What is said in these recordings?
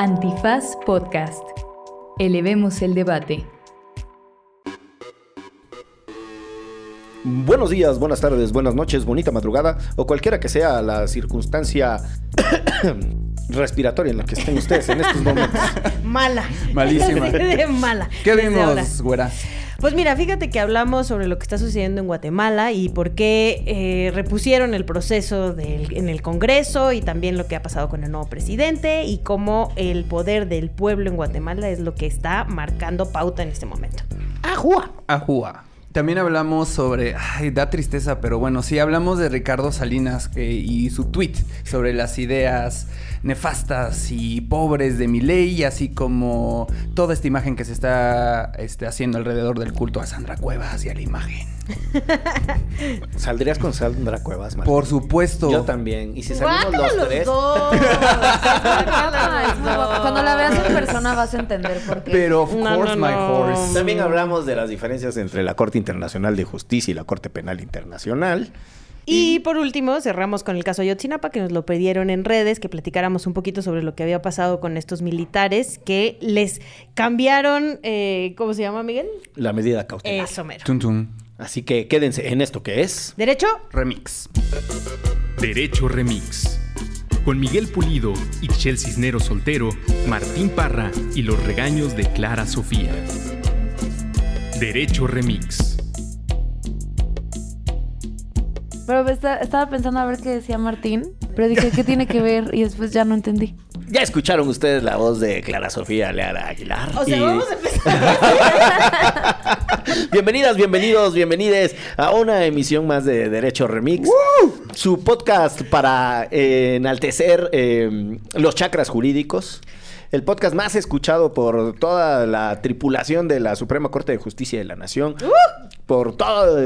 Antifaz Podcast. Elevemos el debate. Buenos días, buenas tardes, buenas noches, bonita madrugada o cualquiera que sea la circunstancia respiratoria en la que estén ustedes en estos momentos. Mala. Malísima. Mala. ¿Qué vimos, güera? Pues mira, fíjate que hablamos sobre lo que está sucediendo en Guatemala y por qué eh, repusieron el proceso del- en el Congreso y también lo que ha pasado con el nuevo presidente y cómo el poder del pueblo en Guatemala es lo que está marcando pauta en este momento. Ajúa. También hablamos sobre, ay, da tristeza, pero bueno, sí hablamos de Ricardo Salinas que- y su tweet sobre las ideas nefastas y pobres de Milei, así como toda esta imagen que se está este, haciendo alrededor del culto a Sandra Cuevas y a la imagen. ¿Saldrías con Sandra Cuevas, Martín? Por supuesto. Yo también. Y si salimos Guácala los tres. dos. Cuando la veas en persona vas a entender por qué. Pero of No, course, no, my no. horse. También hablamos de las diferencias entre la Corte Internacional de Justicia y la Corte Penal Internacional. Y por último, cerramos con el caso Ayotzinapa, que nos lo pidieron en redes, que platicáramos un poquito sobre lo que había pasado con estos militares, que les cambiaron, eh, ¿cómo se llama, Miguel? La medida cautelar. Eso, mero. Tum, tum. Así que quédense en esto que es. ¿Derecho? Remix. Derecho Remix. Con Miguel Pulido, Ixchel Cisneros Soltero, Martín Parra y los regaños de Clara Sofía. Derecho Remix. Pero esta- estaba pensando a ver qué decía Martín, pero dije, ¿qué tiene que ver? Y después ya no entendí. Ya escucharon ustedes la voz de Clara Sofía Leara Aguilar. O sea, Y- vamos a empezar. Bienvenidas, bienvenidos, bienvenides a una emisión más de Derecho Remix. Su podcast para eh, enaltecer eh, los chakras jurídicos. El podcast más escuchado por toda la tripulación de la Suprema Corte de Justicia de la Nación. Por todo.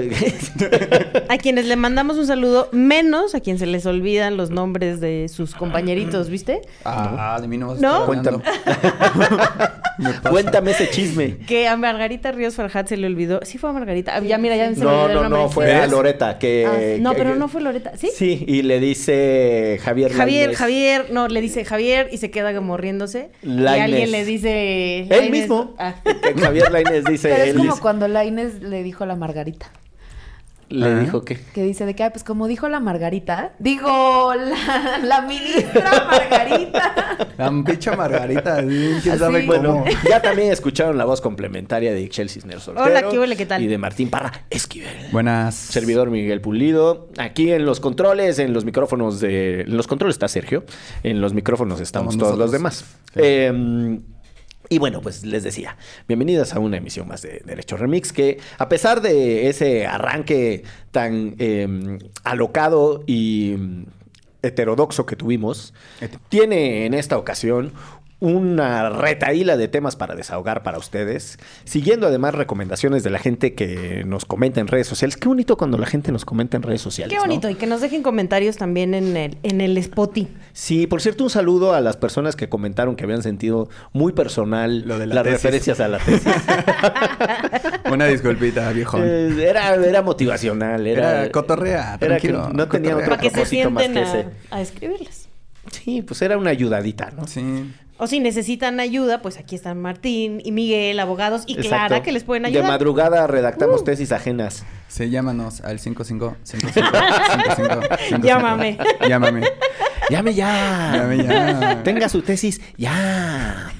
A quienes le mandamos un saludo, menos a quien se les olvidan los nombres de sus compañeritos, ¿viste? Ah, de mí no vas a ¿No? Me pasa. Cuéntame ese chisme. Que a Margarita Ríos Farjat se le olvidó. Sí fue a Margarita. Ah, Ya mira, ya se me No, olvidó el no, nombre. no, fue a Loreta que. Ah, sí. no, que- pero no fue Loreta. ¿Sí? Sí, y le dice Javier. Javier, Lainez. Javier, no, le dice Javier y se queda como riéndose. Y Lainez. alguien le dice. Él Lainez. mismo. Ah. Que Javier Lainez dice. Pero es él como dice- cuando la Inés le dijo a la Margarita. Le Ah. dijo que. Que dice de que, pues como dijo la Margarita. Digo, la, la ministra Margarita. La bicha Margarita. ¿Quién Así. sabe Bueno, cómo? ya también escucharon la voz complementaria de Ixchel Cisneros Soltero. Hola, ¿qué huele, qué tal? Y de Martín Parra Esquivel. Buenas. Servidor Miguel Pulido. Aquí en los controles, en los micrófonos de... En los controles está Sergio. En los micrófonos estamos todos los demás. Sí. Eh, y bueno, pues les decía, bienvenidas a una emisión más de Derecho Remix, que a pesar de ese arranque tan eh, alocado y mm, heterodoxo que tuvimos, tiene en esta ocasión una retaíla de temas para desahogar para ustedes, siguiendo además recomendaciones de la gente que nos comenta en redes sociales. Qué bonito cuando la gente nos comenta en redes sociales. Qué ¿no? bonito. Y que nos dejen comentarios también en el, en el Spotify. Sí, por cierto, un saludo a las personas que comentaron que habían sentido muy personal Lo de la las tesis. referencias a la tesis. Una disculpita, viejón. Eh, era, era motivacional, era, Era cotorrea, era que tranquilo, no tenía cotorrea. otro Para que se propósito más que a, ese. a escribirles. Sí, pues era una ayudadita, ¿no? Sí. O si necesitan ayuda, pues aquí están Martín y Miguel, abogados, y Exacto. Clara, que les pueden ayudar. De madrugada redactamos Uh. tesis ajenas. Sí, llámanos al 55 55 55 55. Llámame. Llámame. Llame ya. Llame ya. Tenga su tesis ya.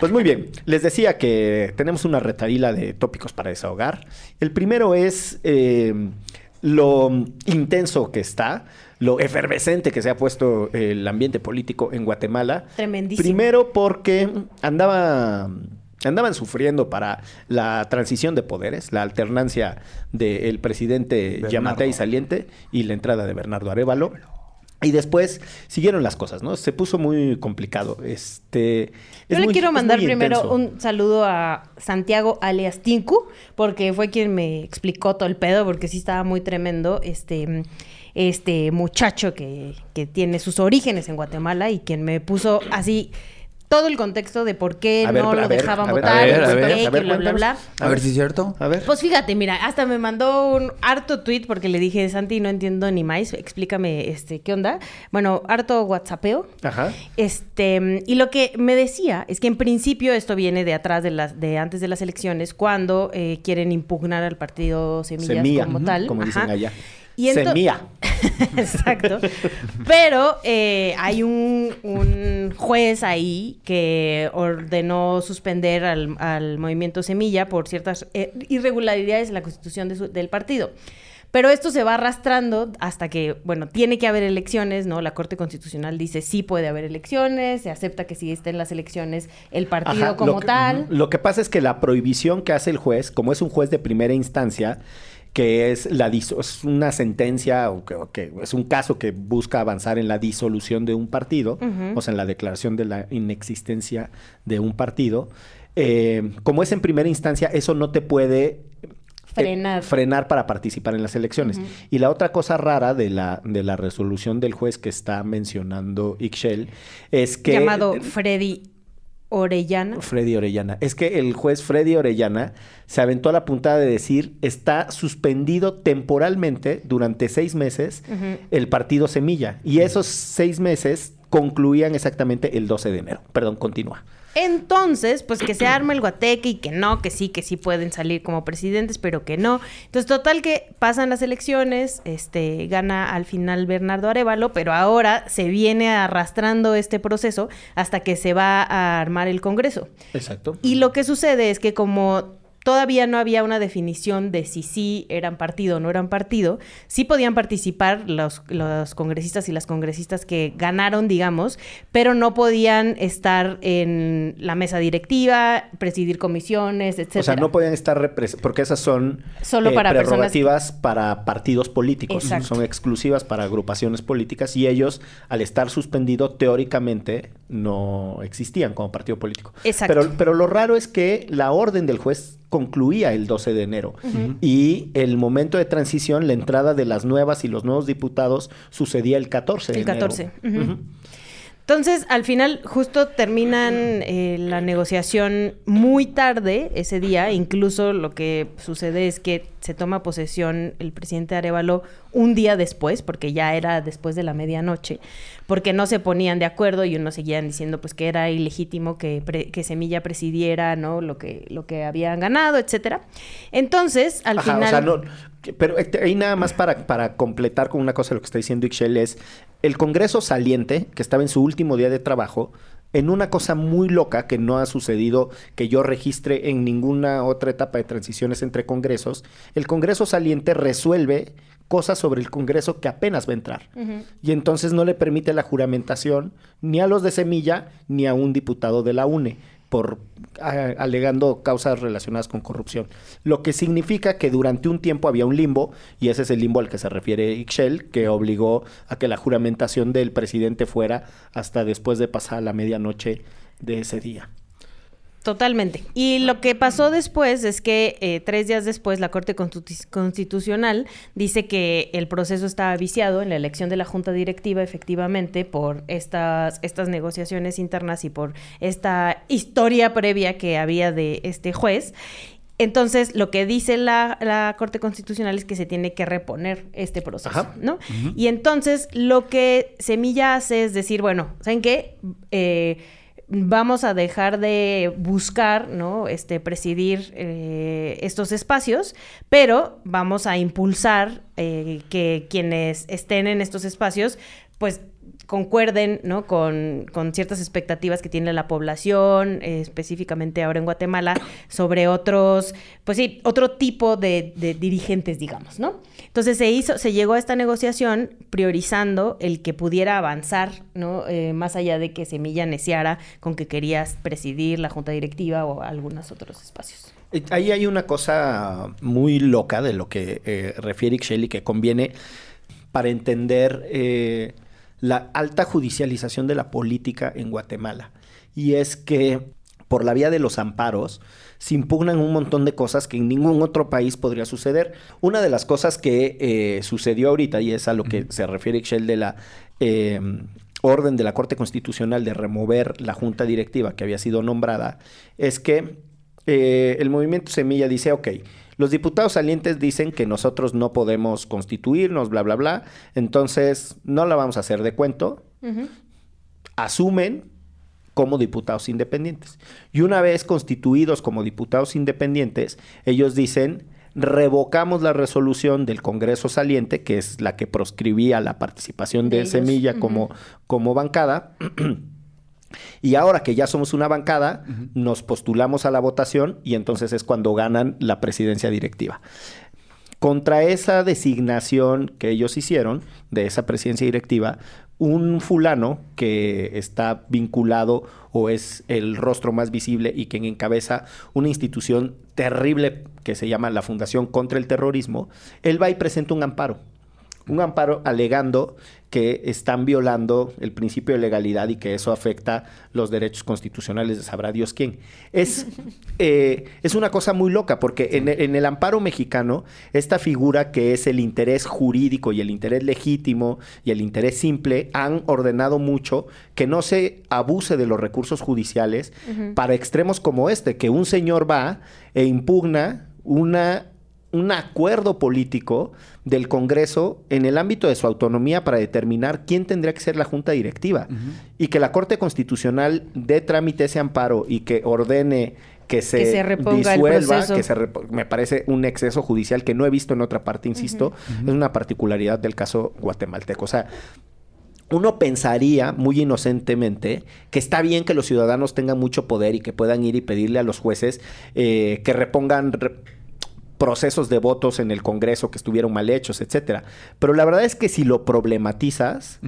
Pues muy bien. Les decía que tenemos una retaíla de tópicos para desahogar. El primero es eh, lo intenso que está, lo efervescente que se ha puesto el ambiente político en Guatemala. Tremendísimo. Primero porque andaba. Andaban sufriendo para la transición de poderes, la alternancia del presidente Bernardo. Yamatei saliente y la entrada de Bernardo Arevalo. Y después siguieron las cosas, ¿no? Se puso muy complicado. Este. Yo es le muy- quiero mandar primero un saludo a Santiago alias Tinku, porque fue quien me explicó todo el pedo, porque sí estaba muy tremendo este, este muchacho que, que tiene sus orígenes en Guatemala y quien me puso así todo el contexto de por qué A ver, no a lo ver, dejaban ver, votar, ver, ver, ver, bla, bla. A ver si es cierto. A ver. Pues fíjate, mira, hasta me mandó un harto tweet porque le dije, Santi, no entiendo ni más, explícame, este, ¿qué onda? Bueno, harto whatsappeo. Ajá. Este, y lo que me decía es que en principio esto viene de atrás de las, de antes de las elecciones, cuando eh, quieren impugnar al partido Semillas Semilla, como tal. como dicen Ajá. allá. Y. Exacto. Pero eh, hay un, un juez ahí que ordenó suspender al, al movimiento Semilla por ciertas eh, irregularidades en la constitución de su- del partido. Pero esto se va arrastrando hasta que, bueno, tiene que haber elecciones, ¿no? La Corte Constitucional dice sí puede haber elecciones, se acepta que si estén las elecciones el partido Ajá, como lo que- tal. Lo que pasa es que la prohibición que hace el juez, como es un juez de primera instancia, que es la diso- es una sentencia o que, o que es un caso que busca avanzar en la disolución de un partido, o sea, en la declaración de la inexistencia de un partido. eh, como es en primera instancia, eso no te puede eh, Frenar. frenar para participar en las elecciones. Y la otra cosa rara de la, de la resolución del juez que está mencionando Ixchel es que... llamado Freddy Orellana. Freddy Orellana. Es que el juez Freddy Orellana se aventó a la puntada de decir está suspendido temporalmente durante seis meses el partido Semilla. Y esos seis meses concluían exactamente el 12 de enero. Perdón, continúa. Entonces, pues que se arma el guateque y que no, que sí, que sí pueden salir como presidentes, pero que no. Entonces, total que pasan las elecciones, este, gana al final Bernardo Arevalo, pero ahora se viene arrastrando este proceso hasta que se va a armar el Congreso. Exacto. Y lo que sucede es que como todavía no había una definición de si sí eran partido o no eran partido, sí podían participar los, los congresistas y las congresistas que ganaron, digamos, pero no podían estar en la mesa directiva, presidir comisiones, etcétera. O sea, no podían estar porque esas son eh, Solo para personas- prerrogativas para partidos políticos, Exacto. son exclusivas para agrupaciones políticas y ellos, al estar suspendido, teóricamente no existían como partido político. Exacto. Pero, pero lo raro es que la orden del juez concluía el 12 de enero y el momento de transición, la entrada de las nuevas y los nuevos diputados sucedía el 14 de El enero. 14. ujú. Entonces, al final, justo terminan eh, la negociación muy tarde ese día. Incluso lo que sucede es que se toma posesión el presidente Arevalo un día después, porque ya era después de la medianoche, porque no se ponían de acuerdo y unos seguían diciendo pues que era ilegítimo que, pre- que Semilla presidiera, ¿no? Lo que, lo que habían ganado, etcétera. Entonces, al Ajá, final. o sea, no, que- pero este, ahí nada más para, para completar con una cosa lo que está diciendo Ixchel es el Congreso saliente, que estaba en su último día de trabajo, en una cosa muy loca que no ha sucedido, que yo registre en ninguna otra etapa de transiciones entre congresos, el Congreso saliente resuelve cosas sobre el Congreso que apenas va a entrar. Y entonces no le permite la juramentación ni a los de Semilla ni a un diputado de la UNE por alegando causas relacionadas con corrupción. Lo que significa que durante un tiempo había un limbo, y ese es el limbo al que se refiere Ixchel, que obligó a que la juramentación del presidente fuera hasta después de pasar la medianoche de ese día. Totalmente. Y lo que pasó después es que eh, tres días después la Corte Constitu- Constitucional dice que el proceso estaba viciado en la elección de la Junta Directiva, efectivamente, por estas, estas negociaciones internas y por esta historia previa que había de este juez. Entonces, lo que dice la, la Corte Constitucional es que se tiene que reponer este proceso, Ajá. ¿no? Y entonces, lo que Semilla hace es decir, bueno, ¿saben qué? Eh, vamos a dejar de buscar, ¿no? Este, presidir eh, estos espacios, pero vamos a impulsar eh, que quienes estén en estos espacios, pues concuerden ¿no? con, con ciertas expectativas que tiene la población, eh, específicamente ahora en Guatemala, sobre otros, pues sí, otro tipo de, dirigentes, digamos, ¿no? Entonces se hizo, se llegó a esta negociación priorizando el que pudiera avanzar, ¿no? Eh, más allá de que Semilla neciara con que querías presidir la junta directiva o algunos otros espacios. Ahí hay una cosa muy loca de lo que eh, refiere Ixchel y que conviene para entender la alta judicialización de la política en Guatemala. Y es que por la vía de los amparos se impugnan un montón de cosas que en ningún otro país podría suceder. Una de las cosas que eh, sucedió ahorita, y es a lo que se refiere Ixchel de la... eh, orden de la Corte Constitucional de remover la junta directiva que había sido nombrada es que eh, el movimiento Semilla dice, ok, los diputados salientes dicen que nosotros no podemos constituirnos, bla, bla, bla, entonces no la vamos a hacer de cuento. Asumen como diputados independientes. Y una vez constituidos como diputados independientes, ellos dicen, revocamos la resolución del Congreso saliente, que es la que proscribía la participación de. Semilla como, como bancada. Y ahora que ya somos una bancada, nos postulamos a la votación y entonces es cuando ganan la presidencia directiva. Contra esa designación que ellos hicieron de esa presidencia directiva, un fulano que está vinculado o es el rostro más visible y quien encabeza una institución terrible que se llama la Fundación contra el Terrorismo, él va y presenta un amparo. Un amparo alegando que están violando el principio de legalidad y que eso afecta los derechos constitucionales de sabrá Dios quién. Es, eh, es una cosa muy loca porque en, en el amparo mexicano, esta figura que es el interés jurídico y el interés legítimo y el interés simple han ordenado mucho que no se abuse de los recursos judiciales para extremos como este, que un señor va e impugna una un acuerdo político del Congreso en el ámbito de su autonomía para determinar quién tendría que ser la junta directiva. Y que la Corte Constitucional dé trámite ese amparo y que ordene que se, Que se reponga el disuelva, proceso. que se me parece un exceso judicial que no he visto en otra parte, insisto, es una particularidad del caso guatemalteco. O sea, uno pensaría muy inocentemente que está bien que los ciudadanos tengan mucho poder y que puedan ir y pedirle a los jueces eh, que repongan re- procesos de votos en el Congreso que estuvieron mal hechos, etcétera. Pero la verdad es que si lo problematizas,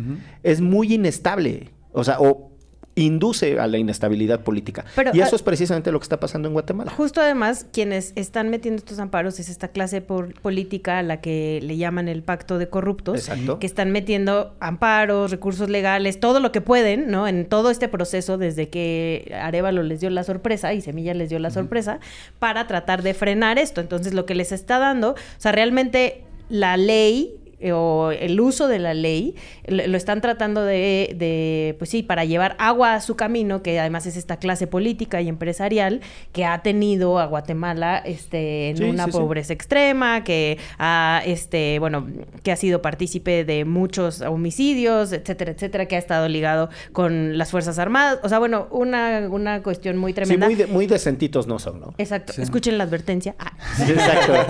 es muy inestable. O sea, o induce a la inestabilidad política. Pero, y eso ah, es precisamente lo que está pasando en Guatemala. Justo además, quienes están metiendo estos amparos es esta clase por- política a la que le llaman el pacto de corruptos, Exacto. que están metiendo amparos, recursos legales, todo lo que pueden, ¿no? En todo este proceso, desde que Arevalo les dio la sorpresa y Semilla les dio la sorpresa, para tratar de frenar esto. Entonces, lo que les está dando, o sea, realmente la ley o el uso de la ley lo, lo están tratando de, de, pues sí, para llevar agua a su camino, que además es esta clase política y empresarial que ha tenido a Guatemala este, en Sí, una sí, sí. pobreza extrema, que ha, este, bueno, que ha sido partícipe de muchos homicidios, etcétera, etcétera, que ha estado ligado con las Fuerzas Armadas. O sea, bueno, una, una cuestión muy Sí, tremenda. muy, de- muy decentitos no son, ¿no? Exacto. Sí. Escuchen la advertencia. Ah. Sí, exacto.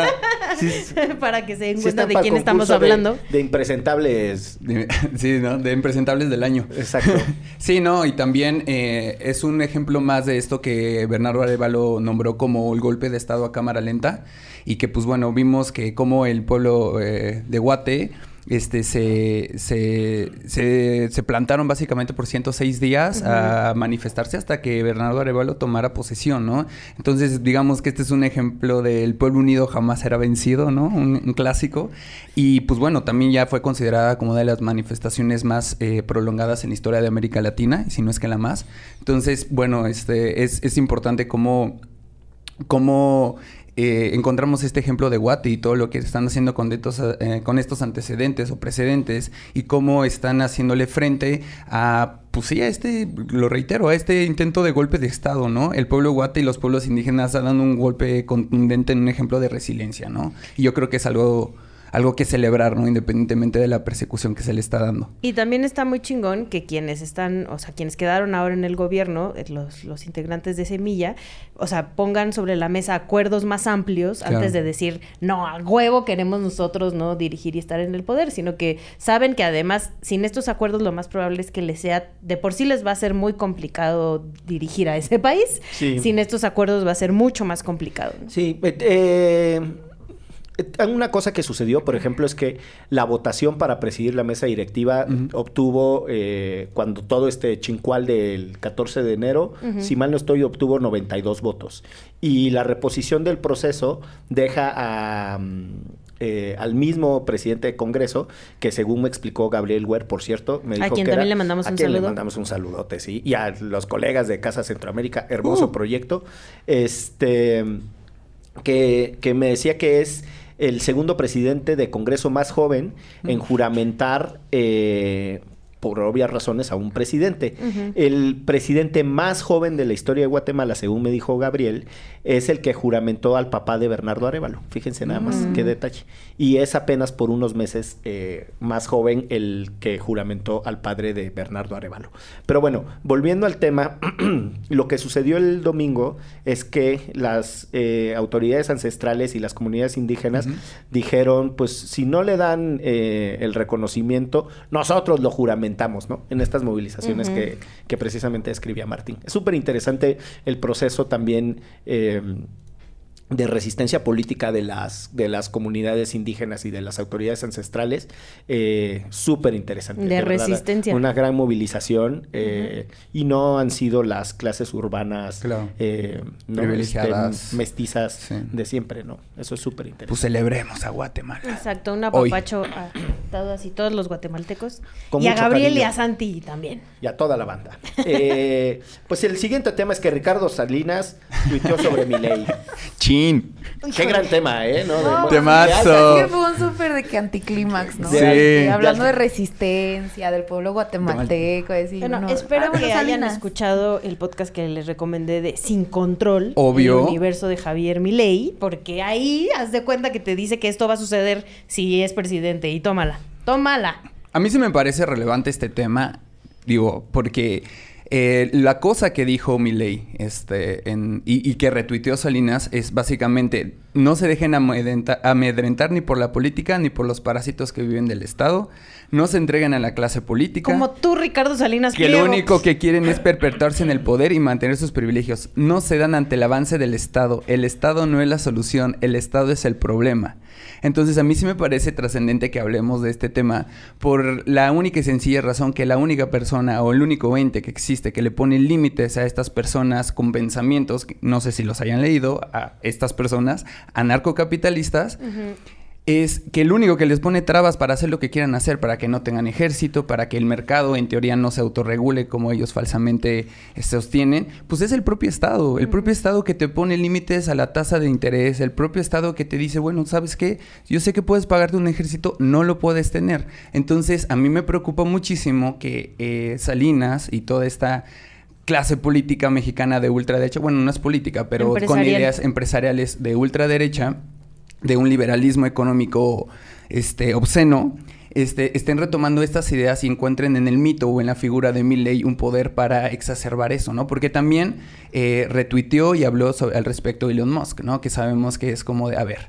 Sí, sí, para que se den cuenta de quién estamos concurso de- impresentables. De- sí, ¿no? De impresentables del año. Exacto. Sí, no, y también eh, es un ejemplo más de esto que Bernardo Arevalo nombró como el golpe de Estado a cámara lenta y que pues bueno, vimos que como el pueblo eh, de Guate este, se, se, se, se plantaron básicamente por 106 días a manifestarse hasta que Bernardo Arevalo tomara posesión, ¿no? Entonces, digamos que este es un ejemplo del pueblo unido jamás será vencido, ¿no? Un, un clásico. Y pues bueno, también ya fue considerada como una de las manifestaciones más eh, prolongadas en la historia de América Latina, si no es que la más. Entonces, bueno, este, es, es importante cómo cómo eh, encontramos este ejemplo de Guate y todo lo que están haciendo con, estos, eh, con estos antecedentes o precedentes y cómo están haciéndole frente a, pues sí, a este, lo reitero, a este intento de golpe de Estado, ¿no? El pueblo Guate y los pueblos indígenas dando un golpe contundente en un ejemplo de resiliencia, ¿no? Y yo creo que es algo, algo que celebrar, ¿no? Independientemente de la persecución que se le está dando. Y también está muy chingón que quienes están, o sea, quienes quedaron ahora en el gobierno, eh, los, los integrantes de Semilla, o sea, pongan sobre la mesa acuerdos más amplios Claro. antes de decir, no, a huevo queremos nosotros no dirigir y estar en el poder, sino que saben que además, sin estos acuerdos, lo más probable es que les sea, de por sí les va a ser muy complicado dirigir a ese país. Sí. Sin estos acuerdos va a ser mucho más complicado. ¿no? Sí, eh, eh, una cosa que sucedió, por ejemplo, es que la votación para presidir la mesa directiva obtuvo, eh, cuando todo este chincual del 14 de enero, si mal no estoy, obtuvo 92 votos. Y la reposición del proceso deja a... mm, eh, al mismo presidente de Congreso, que según me explicó Gabriel Huer, por cierto, me A dijo quien que también era- le mandamos a un quien le saludo. mandamos un saludote, sí, y a los colegas de Casa Centroamérica, hermoso Uh. proyecto, este, que, que me decía que es el segundo presidente de Congreso más joven en juramentar eh, por obvias razones, a un presidente. El presidente más joven de la historia de Guatemala, según me dijo Gabriel, es el que juramentó al papá de Bernardo Arevalo. Fíjense nada más, qué detalle. Y es apenas por unos meses eh, más joven el que juramentó al padre de Bernardo Arevalo. Pero bueno, volviendo al tema, lo que sucedió el domingo es que las eh, autoridades ancestrales y las comunidades indígenas dijeron, pues si no le dan eh, el reconocimiento, nosotros lo juramentamos, ¿no? En estas movilizaciones que, que, precisamente escribía Martín. Es súper interesante el proceso también. Eh, de resistencia política de las, de las comunidades indígenas y de las autoridades ancestrales, eh, súper interesante. De, resistencia. Una gran movilización eh, y no han sido las clases urbanas eh, Privilegiadas. mestizas de siempre, ¿no? Eso es súper interesante. Pues celebremos a Guatemala. Exacto, un apapacho a todos y todos los guatemaltecos. y a Gabriel y a Santi también. Y a toda la banda. pues el siguiente tema es que Ricardo Salinas tuiteó sobre mi ley. Qué gran tema, ¿eh? ¿No? De, Temazo. Es que fue un súper de que anticlímax, ¿no? Sí. hablando de resistencia, del pueblo guatemalteco. Decir, bueno, espero ah, que hayan escuchado el podcast que les recomendé de Sin Control. Obvio. El universo de Javier Milei. Porque ahí haz de cuenta que te dice que esto va a suceder si es presidente. Y tómala. Tómala. A mí sí me parece relevante este tema. Digo, porque eh, la cosa que dijo Milei este, en, y, que retuiteó Salinas es básicamente no se dejen amedrentar, ni por la política ni por los parásitos que viven del Estado. No se entreguen a la clase política. Como tú, Ricardo Salinas. Que lo único que quieren es perpetuarse en el poder y mantener sus privilegios. No se dan ante el avance del Estado. El Estado no es la solución, el Estado es el problema. Entonces a mí sí me parece trascendente que hablemos de este tema por la única y sencilla razón que la única persona o el único ente que existe que le pone límites a estas personas con pensamientos, no sé si los hayan leído, a estas personas anarcocapitalistas, es que el único que les pone trabas para hacer lo que quieran hacer, para que no tengan ejército, para que el mercado en teoría no se autorregule como ellos falsamente eh, sostienen, pues es el propio Estado, el propio Estado que te pone límites a la tasa de interés, el propio Estado que te dice, bueno, ¿sabes qué? Yo sé que puedes pagarte un ejército, no lo puedes tener. Entonces, a mí me preocupa muchísimo que eh, Salinas y toda esta clase política mexicana de ultraderecha, bueno, no es política, pero con ideas empresariales de ultraderecha, de un liberalismo económico este, obsceno, este, estén retomando estas ideas y encuentren en el mito o en la figura de Milley un poder para exacerbar eso, ¿no? Porque también eh, retuiteó y habló al respecto de Elon Musk, ¿no? Que sabemos que es como de, a ver,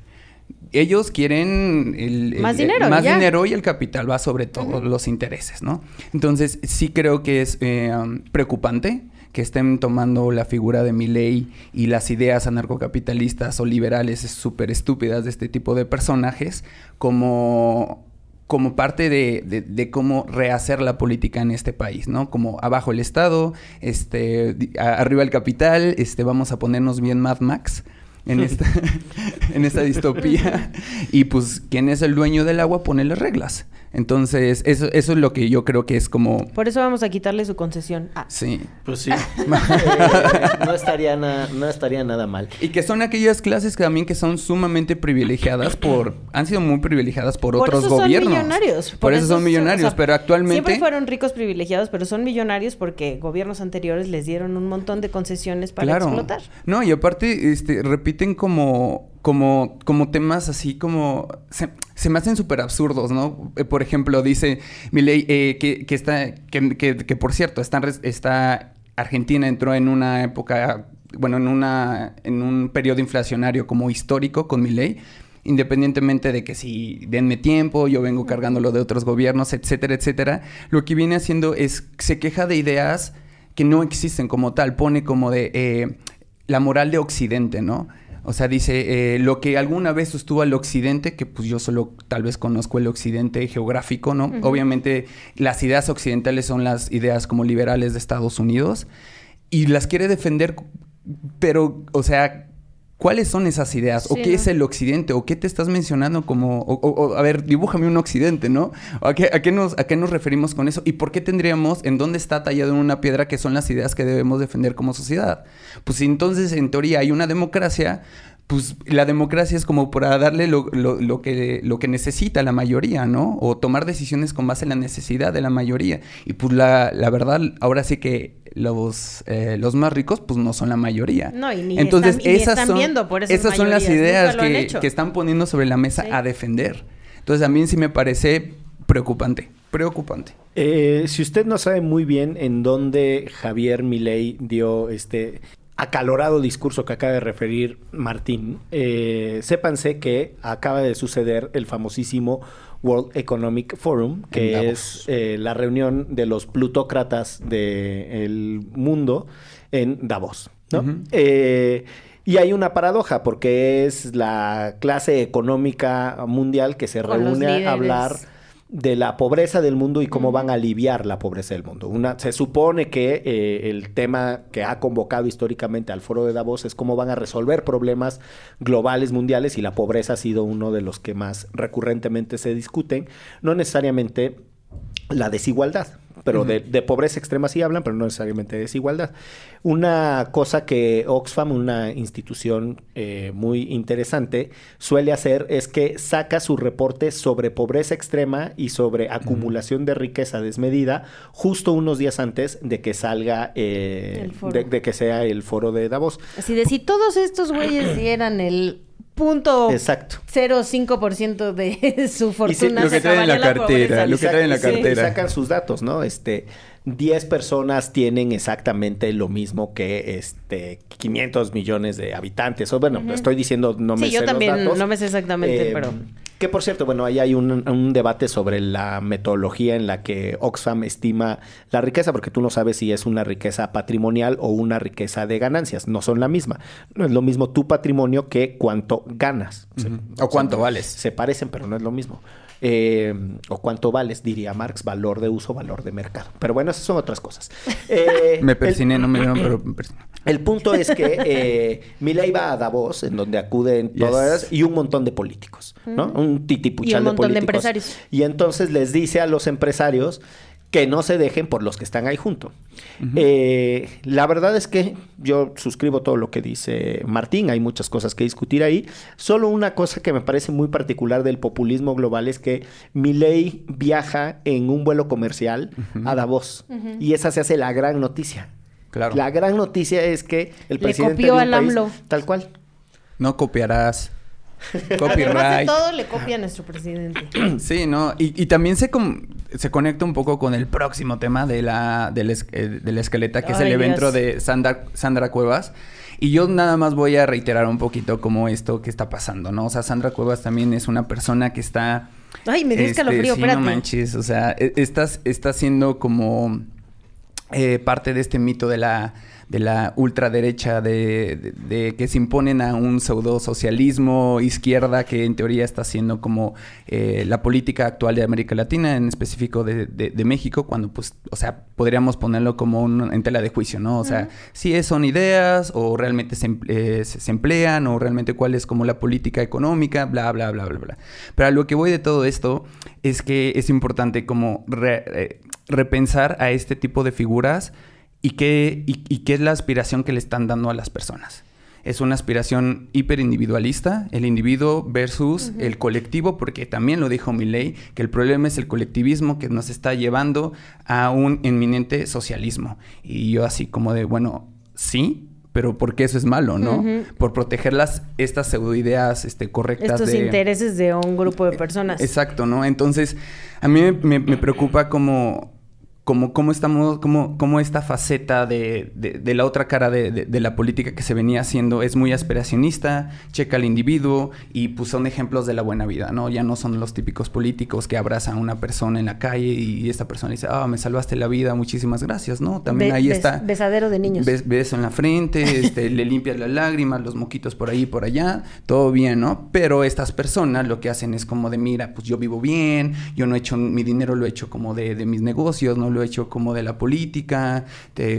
ellos quieren el, más, dinero, más dinero y el capital va sobre todos los intereses, ¿no? Entonces sí creo que es eh, preocupante que estén tomando la figura de Milley y las ideas anarcocapitalistas o liberales súper estúpidas de este tipo de personajes como como parte de, cómo rehacer la política en este país, ¿no? Como abajo el Estado, este, arriba el capital, este, vamos a ponernos bien Mad Max en esta, en esta distopía. y pues, ¿quién es el dueño del agua? Pone las reglas. Entonces, eso, eso es lo que yo creo que es como... Por eso vamos a quitarle su concesión. Ah. Sí. Pues sí. Eh, no, estaría no estaría nada mal. Y que son aquellas clases que también que son sumamente privilegiadas por... Han sido muy privilegiadas por, otros gobiernos. Son millonarios. Por, eso, son millonarios, pero actualmente... Siempre fueron ricos privilegiados, pero son millonarios porque gobiernos anteriores les dieron un montón de concesiones para claro. explotar. No, y aparte, este, repiten como como, como temas así como... Se, se me hacen súper absurdos, ¿no? Eh, por ejemplo, dice Milei eh, que, está... Que, que, por cierto, está, está... Argentina entró en una época... Bueno, en, una, en un periodo inflacionario como histórico con Milei independientemente de que si denme tiempo, yo vengo cargándolo de otros gobiernos, etcétera, etcétera, lo que viene haciendo es se queja de ideas que no existen como tal, pone como de eh, la moral de Occidente, ¿no? O sea, dice, eh, lo que alguna vez estuvo al occidente, que pues yo solo tal vez conozco el occidente geográfico, ¿no? Obviamente las ideas occidentales son las ideas como liberales de Estados Unidos y las quiere defender, pero, o sea, ¿Cuáles son esas ideas? ¿O qué es el occidente? ¿O qué te estás mencionando como... O, a ver, dibújame un occidente, ¿no? ¿A qué, a, qué nos, ¿A qué nos referimos con eso? ¿Y por qué tendríamos, en dónde está tallado en una piedra que son las ideas que debemos defender como sociedad? Pues entonces, en teoría, hay una democracia, pues la democracia es como para darle lo, que, lo que necesita la mayoría, ¿no? O tomar decisiones con base en la necesidad de la mayoría. Y pues la, la verdad, ahora sí que los, eh, los más ricos, pues no son la mayoría. No, y ni Entonces, están, esas están son, viendo por esas, esas son las ideas que, que, están poniendo sobre la mesa a defender. Entonces, a mí sí me parece preocupante, preocupante. Eh, si usted no sabe muy bien en dónde Javier Milei dio este acalorado discurso que acaba de referir Martín, eh, sépanse que acaba de suceder el famosísimo World Economic Forum, que es eh, la reunión de los plutócratas del mundo en Davos. Eh, y hay una paradoja, porque es la clase económica mundial que se reúne a hablar de la pobreza del mundo y cómo van a aliviar la pobreza del mundo. Una, se supone que eh, el tema que ha convocado históricamente al foro de Davos es cómo van a resolver problemas globales mundiales y la pobreza ha sido uno de los que más recurrentemente se discuten, no necesariamente la desigualdad pero de, pobreza extrema sí hablan, pero no necesariamente de desigualdad. Una cosa que Oxfam, una institución eh, muy interesante, suele hacer es que saca su reporte sobre pobreza extrema y sobre acumulación de riqueza desmedida justo unos días antes de que salga, eh, de, que sea el foro de Davos. Así de si todos estos güeyes dieran el punto Exacto. 0.5% de su fortuna. lo que traen en la cartera, lo que traen en la cartera. sacan sus datos, ¿no? Este, 10 personas tienen exactamente lo mismo que este 500 millones de habitantes. O bueno, estoy diciendo, no me sí, yo también no me sé exactamente, eh, pero... Que por cierto, bueno, ahí hay un, debate sobre la metodología en la que Oxfam estima la riqueza, porque tú no sabes si es una riqueza patrimonial o una riqueza de ganancias. No son la misma. No es lo mismo tu patrimonio que cuánto ganas. O, cuánto vales. Se parecen, pero no es lo mismo. Eh, o cuánto vales, diría Marx, valor de uso, valor de mercado. Pero bueno, esas son otras cosas. Eh, me persiné, no me vieron, pero El punto es que eh, Milei va a Davos, en donde acuden todas, y un montón de políticos, ¿no? Un titipuchal y un montón de, empresarios. Y entonces les dice a los empresarios que no se dejen por los que están ahí junto. Eh, la verdad es que yo suscribo todo lo que dice Martín, hay muchas cosas que discutir ahí. Solo una cosa que me parece muy particular del populismo global es que Milei viaja en un vuelo comercial a Davos y esa se hace la gran noticia. Claro. La gran noticia es que el presidente copió al AMLO. tal cual. No copiarás. Además de todo le copia a nuestro presidente. sí, ¿no? Y, también se, se conecta un poco con el próximo tema de la, del, eh, de la esqueleta, que es el evento de Sandra, Sandra Cuevas. Y yo nada más voy a reiterar un poquito como esto que está pasando, ¿no? O sea, Sandra Cuevas también es una persona que está... Ay, me dio este, escalofrío, sí, no manches, o sea, e, estás, está siendo como eh, parte de este mito de la de la ultraderecha, de, de, que se imponen a un pseudo socialismo izquierda que en teoría está siendo como eh, la política actual de América Latina, en específico de, de, México, cuando pues, o sea, podríamos ponerlo como un, en tela de juicio, ¿no? O sea, si son ideas o realmente se, eh, se, emplean o realmente cuál es como la política económica, bla, bla, bla, bla, bla. Pero a lo que voy de todo esto es que es importante como repensar a este tipo de figuras y qué, y, qué es la aspiración que le están dando a las personas. Es una aspiración hiperindividualista, el individuo versus el colectivo, porque también lo dijo Milley, que el problema es el colectivismo que nos está llevando a un inminente socialismo. Y yo así como de, bueno, sí, pero porque eso es malo, ¿no? Por proteger las, estas pseudoideas este, correctas. Estos intereses de un grupo de personas. Exacto, ¿no? Entonces, a mí me preocupa como como cómo estamos, como, como esta faceta de, de, la otra cara de, de, la política que se venía haciendo es muy aspiracionista, checa al individuo y pues son ejemplos de la buena vida, ¿no? Ya no son los típicos políticos que abrazan a una persona en la calle y esta persona dice, ah, me salvaste la vida, muchísimas gracias, ¿no? También ahí está. Besadero de niños. beso en la frente, este, le limpias las lágrimas, los moquitos por ahí y por allá, todo bien, ¿no? Pero estas personas lo que hacen es como de, mira, pues yo vivo bien, yo no he hecho, mi dinero lo he hecho como de, de mis negocios, ¿no? Lo he hecho como de la política,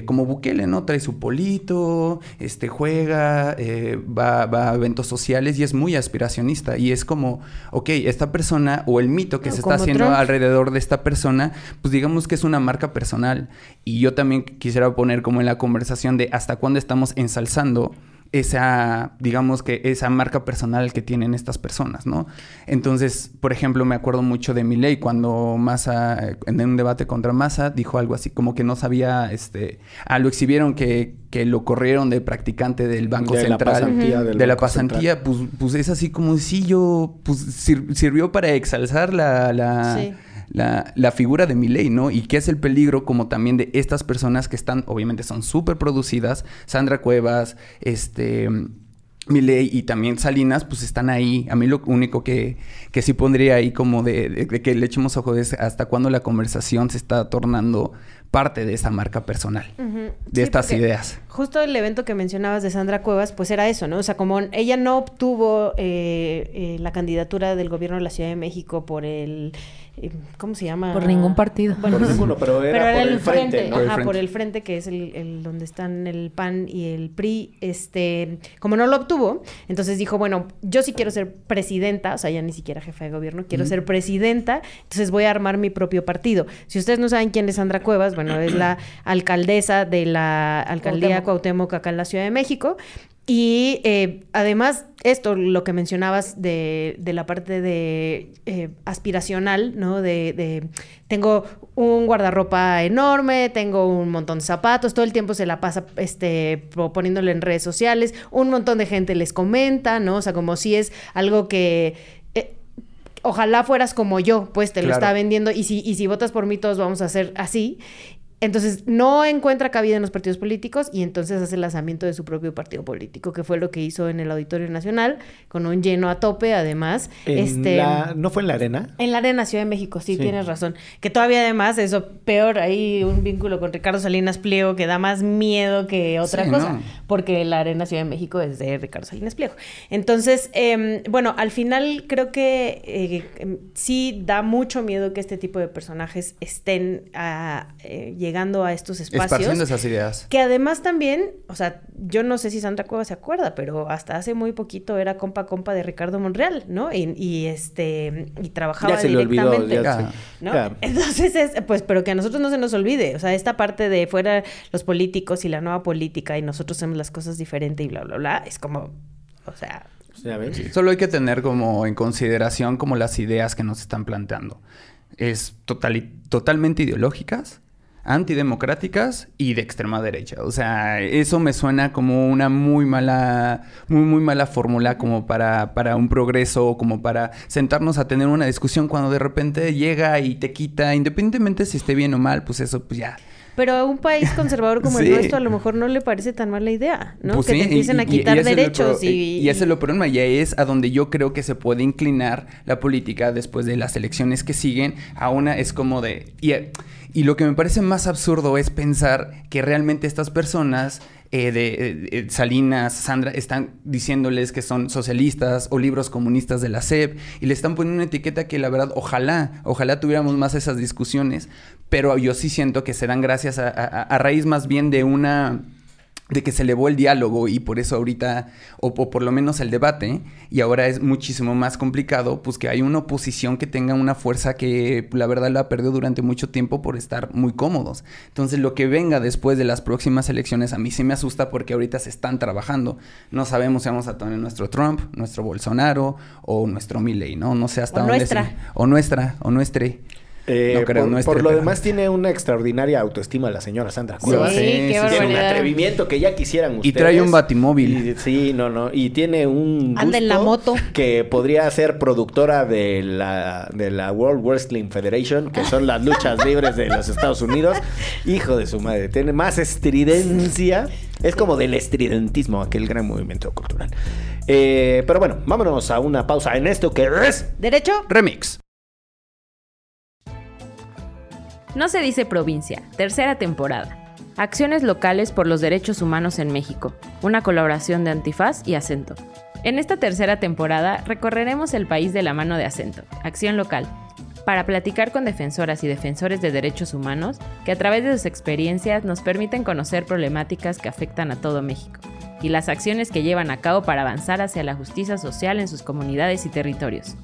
como Bukele, ¿no? Trae su polito, este, juega, eh, va, va, a eventos sociales y es muy aspiracionista. Y es como, ok, esta persona o el mito que se está haciendo alrededor de esta persona, pues digamos que es una marca personal. Y yo también quisiera poner como en la conversación de hasta cuándo estamos ensalzando esa, digamos que esa marca personal que tienen estas personas, ¿no? Entonces, por ejemplo, me acuerdo mucho de Milei cuando Massa, en un debate contra Massa, dijo algo así como que no sabía, este, ah, lo exhibieron que, que lo corrieron de practicante del Banco De la Central. pasantía del de la Banco pasantía, pues, pues es así como si yo, pues sir- sirvió para exalzar la... la Sí. La, la figura de Milei, ¿no? Y qué es el peligro como también de estas personas que están, obviamente son súper producidas, Sandra Cuevas, este... Milei y también Salinas, pues están ahí. A mí lo único que, que sí pondría ahí como de, de- de que le echemos ojo es hasta cuándo la conversación se está tornando parte de esa marca personal, de Sí, estas ideas. Justo el evento que mencionabas de Sandra Cuevas, pues era eso, ¿no? O sea, como ella no obtuvo eh, eh, la candidatura del gobierno de la Ciudad de México por el... ¿Cómo se llama? Por ningún partido. Bueno, Por ninguno, pero era pero por era el frente, ¿no? Por el ajá, frente. por el frente, que es el, el donde están el PAN y el PRI. Este, como no lo obtuvo, entonces dijo, bueno, yo sí quiero ser presidenta, o sea, ya ni siquiera jefa de gobierno, quiero ser presidenta, entonces voy a armar mi propio partido. Si ustedes no saben quién es Sandra Cuevas, bueno, es la alcaldesa de la alcaldía Cuauhtémoc acá en la Ciudad de México. Y eh, además, esto, lo que mencionabas de, de la parte de eh, aspiracional, ¿no? De, de tengo un guardarropa enorme, tengo un montón de zapatos, todo el tiempo se la pasa este, po- poniéndole en redes sociales, un montón de gente les comenta, ¿no? O sea, como si es algo que... eh, Ojalá fueras como yo, pues te lo está vendiendo y si, y si votas por mí todos vamos a hacer así. Entonces no encuentra cabida en los partidos políticos y entonces hace el lanzamiento de su propio partido político, que fue lo que hizo en el Auditorio Nacional, con un lleno a tope además. En este, la- ¿No fue en la arena? en la Arena Ciudad de México, sí, Sí. tienes razón. Que todavía además, eso peor, hay un vínculo con Ricardo Salinas Pliego que da más miedo que otra Sí, cosa, ¿no? porque la Arena Ciudad de México es de Ricardo Salinas Pliego. Entonces, em, bueno, al final creo que eh, em, sí da mucho miedo que este tipo de personajes estén ah, eh, llegando a estos espacios. Esparciendo esas ideas. Que además también, o sea, yo no sé si Sandra Cueva se acuerda, pero hasta hace muy poquito era compa compa de Ricardo Monreal, ¿no? Y, y, este y trabajaba Ya se le olvidó. directamente. Ya. ¿no? Ya. Entonces es, pues, pero que a nosotros no se nos olvide, o sea, esta parte de fuera los políticos y la nueva política y nosotros hacemos las cosas diferente y bla, bla, bla, es como, o sea. Solo hay que tener como en consideración como las ideas que nos están planteando. Es totali- totalmente ideológicas, antidemocráticas y de extrema derecha. O sea, eso me suena como una muy mala, muy, muy mala fórmula como para, para un progreso o como para sentarnos a tener una discusión cuando de repente llega y te quita, independientemente si esté bien o mal, pues eso, pues ya. pero a un país conservador como Sí. el nuestro a lo mejor no le parece tan mala idea, ¿no? Pues que sí, te empiecen a quitar y derechos y, y ese es lo problema, y ahí es a donde yo creo que se puede inclinar la política después de las elecciones que siguen. A una es como de... Y, lo que me parece más absurdo es pensar que realmente estas personas... eh, de eh, eh, Salinas, Sandra, están diciéndoles que son socialistas o libros comunistas de la SEP y le están poniendo una etiqueta que la verdad, ojalá, ojalá tuviéramos más esas discusiones, pero yo sí siento que se dan gracias a raíz más bien de una de que se elevó el diálogo y por eso ahorita, o, o por lo menos el debate, y ahora es muchísimo más complicado, pues que hay una oposición que tenga una fuerza que la verdad la perdió durante mucho tiempo por estar muy cómodos. Entonces lo que venga después de las próximas elecciones a mí sí me asusta porque ahorita se están trabajando. No sabemos si vamos a tener nuestro Trump, nuestro Bolsonaro o nuestro Milley, ¿no? No sé hasta O dónde... nuestra. se- O nuestra, o nuestre. Eh, No creo, por, no es por lo demás tiene una extraordinaria autoestima la señora Sandra Sí, Cuevas. Sí, qué sí. Tiene un atrevimiento que ya quisieran ustedes. Y trae un batimóvil. Y- sí, no, no. Y tiene un Anda en la moto. que podría ser productora de la, de la World Wrestling Federation, que son las luchas libres de los Estados Unidos. Hijo de su madre. Tiene más estridencia. Es como del estridentismo, aquel gran movimiento cultural. Eh, pero bueno, vámonos a una pausa en esto que es... derecho. Remix. No se dice provincia, tercera temporada. Acciones locales por los derechos humanos en México, una colaboración de Antifaz y Acento. En esta tercera temporada recorreremos el país de la mano de Acento, Acción Local, para platicar con defensoras y defensores de derechos humanos que a través de sus experiencias nos permiten conocer problemáticas que afectan a todo México y las acciones que llevan a cabo para avanzar hacia la justicia social en sus comunidades y territorios.